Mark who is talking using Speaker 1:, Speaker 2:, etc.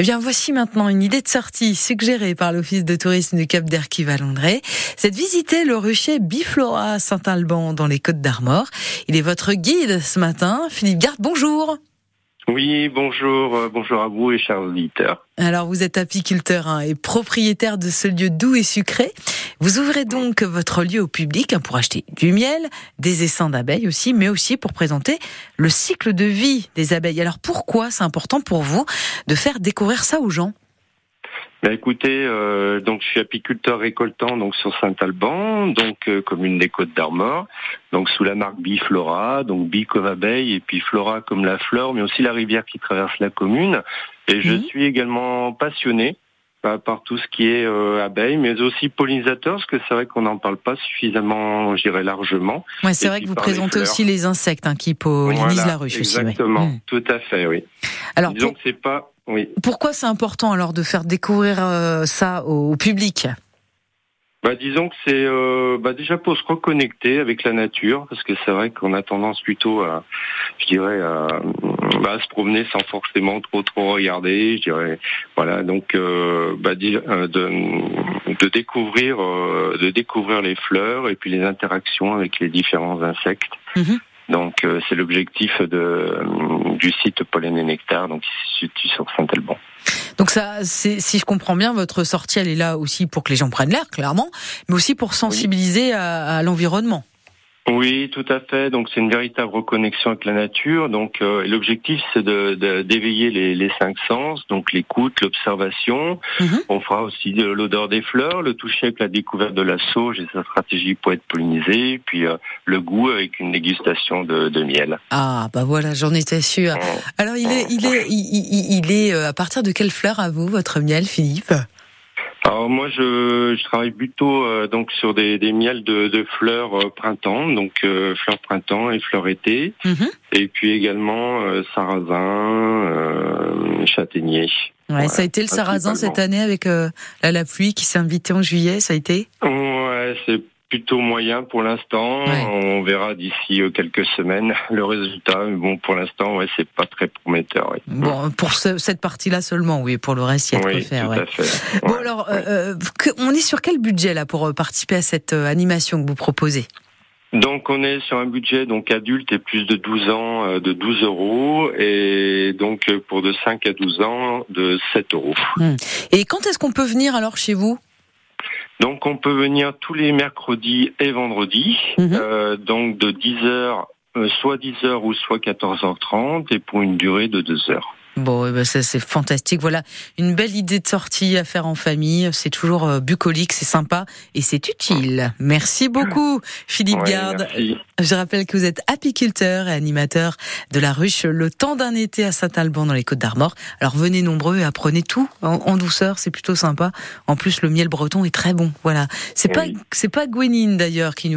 Speaker 1: Eh bien, voici maintenant une idée de sortie suggérée par l'Office de tourisme du Cap d'Erquy-Valandré. C'est de visiter le rucher Biflora Saint-Alban dans les Côtes d'Armor. Il est votre guide ce matin. Philippe Garde, bonjour.
Speaker 2: Oui, bonjour, euh, bonjour à vous et chers auditeurs.
Speaker 1: Alors, vous êtes apiculteur hein, et propriétaire de ce lieu doux et sucré. Vous ouvrez donc votre lieu au public hein, pour acheter du miel, des essaims d'abeilles aussi, mais aussi pour présenter le cycle de vie des abeilles. Alors, pourquoi c'est important pour vous de faire découvrir ça aux gens?
Speaker 2: Bah, écoutez, euh, donc je suis apiculteur récoltant donc sur Saint-Alban, donc euh, commune des Côtes d'Armor, donc sous la marque Biflora, donc Bi comme abeille et puis Flora comme la fleur, mais aussi la rivière qui traverse la commune. Et je suis également passionné bah, par tout ce qui est euh, abeille, mais aussi pollinisateur, parce que c'est vrai qu'on n'en parle pas suffisamment, je dirais largement.
Speaker 1: Ouais, c'est vrai que vous présentez aussi les insectes hein, qui pollinisent la ruche
Speaker 2: exactement, aussi. Exactement, tout à fait, oui. Alors, Disons que c'est pas
Speaker 1: pourquoi c'est important alors de faire découvrir euh, ça au, public?
Speaker 2: Bah, disons que c'est euh, bah, déjà pour se reconnecter avec la nature, parce que c'est vrai qu'on a tendance plutôt à, je dirais, à, bah, se promener sans forcément trop trop regarder, je dirais. Voilà, donc euh, bah, de, de découvrir, de découvrir les fleurs et puis les interactions avec les différents insectes. Mhm. Donc euh, c'est l'objectif de, du site Pollen et Nectar, donc qui se situe sur Saint-Alban.
Speaker 1: Donc ça, si je comprends bien, votre sortie, elle est là aussi pour que les gens prennent l'air, clairement, mais aussi pour sensibiliser à l'environnement.
Speaker 2: Oui, tout à fait. Donc c'est une véritable reconnexion avec la nature. Donc euh, l'objectif c'est de, d'éveiller les, les, cinq sens, donc l'écoute, l'observation. Mhm. On fera aussi de l'odeur des fleurs, le toucher avec la découverte de la sauge et sa stratégie pour être pollinisé, puis euh, le goût avec une dégustation de, de, miel.
Speaker 1: Ah bah voilà, j'en étais sûre. Alors il est, il est, il, il est euh, à partir de quelle fleur à vous votre miel, Philippe?
Speaker 2: Alors moi je, je travaille plutôt euh, donc sur des, des miels de, de fleurs euh, printemps, donc euh, fleurs printemps et fleurs été, mhm. et puis également sarrasin, châtaignier.
Speaker 1: Ouais, ça a été le sarrasin cette année avec la, la pluie qui s'est invitée en juillet, ça a été?
Speaker 2: Ouais, c'est plutôt moyen pour l'instant. On verra d'ici euh, quelques semaines le résultat. Mais bon, pour l'instant, ouais, c'est pas très prometteur.
Speaker 1: Bon, pour cette partie-là seulement, oui. Pour le reste, il y a de quoi faire.
Speaker 2: Tout à fait.
Speaker 1: Bon, alors, euh, euh, on est sur quel budget là pour participer à cette animation que vous proposez?
Speaker 2: Donc on est sur un budget donc adulte et plus de 12 ans de 12 euros et donc pour de 5 à 12 ans de 7 euros.
Speaker 1: Hmm. Et quand est-ce qu'on peut venir alors chez vous?
Speaker 2: Donc on peut venir tous les mercredis et vendredis, mhm. euh, donc de 10h, euh, soit 10h ou soit 14h30, et pour une durée de 2 heures.
Speaker 1: Bon, eh ben ça c'est fantastique. Voilà, une belle idée de sortie à faire en famille. C'est toujours euh, bucolique, c'est sympa et c'est utile. Merci beaucoup, Philippe Garde. Je rappelle que vous êtes apiculteur et animateur de la ruche Le temps d'un été à Saint-Alban dans les Côtes d'Armor. Alors venez nombreux et apprenez tout en, douceur, c'est plutôt sympa. En plus, le miel breton est très bon. Voilà, c'est pas c'est pas Gwenine d'ailleurs qui nous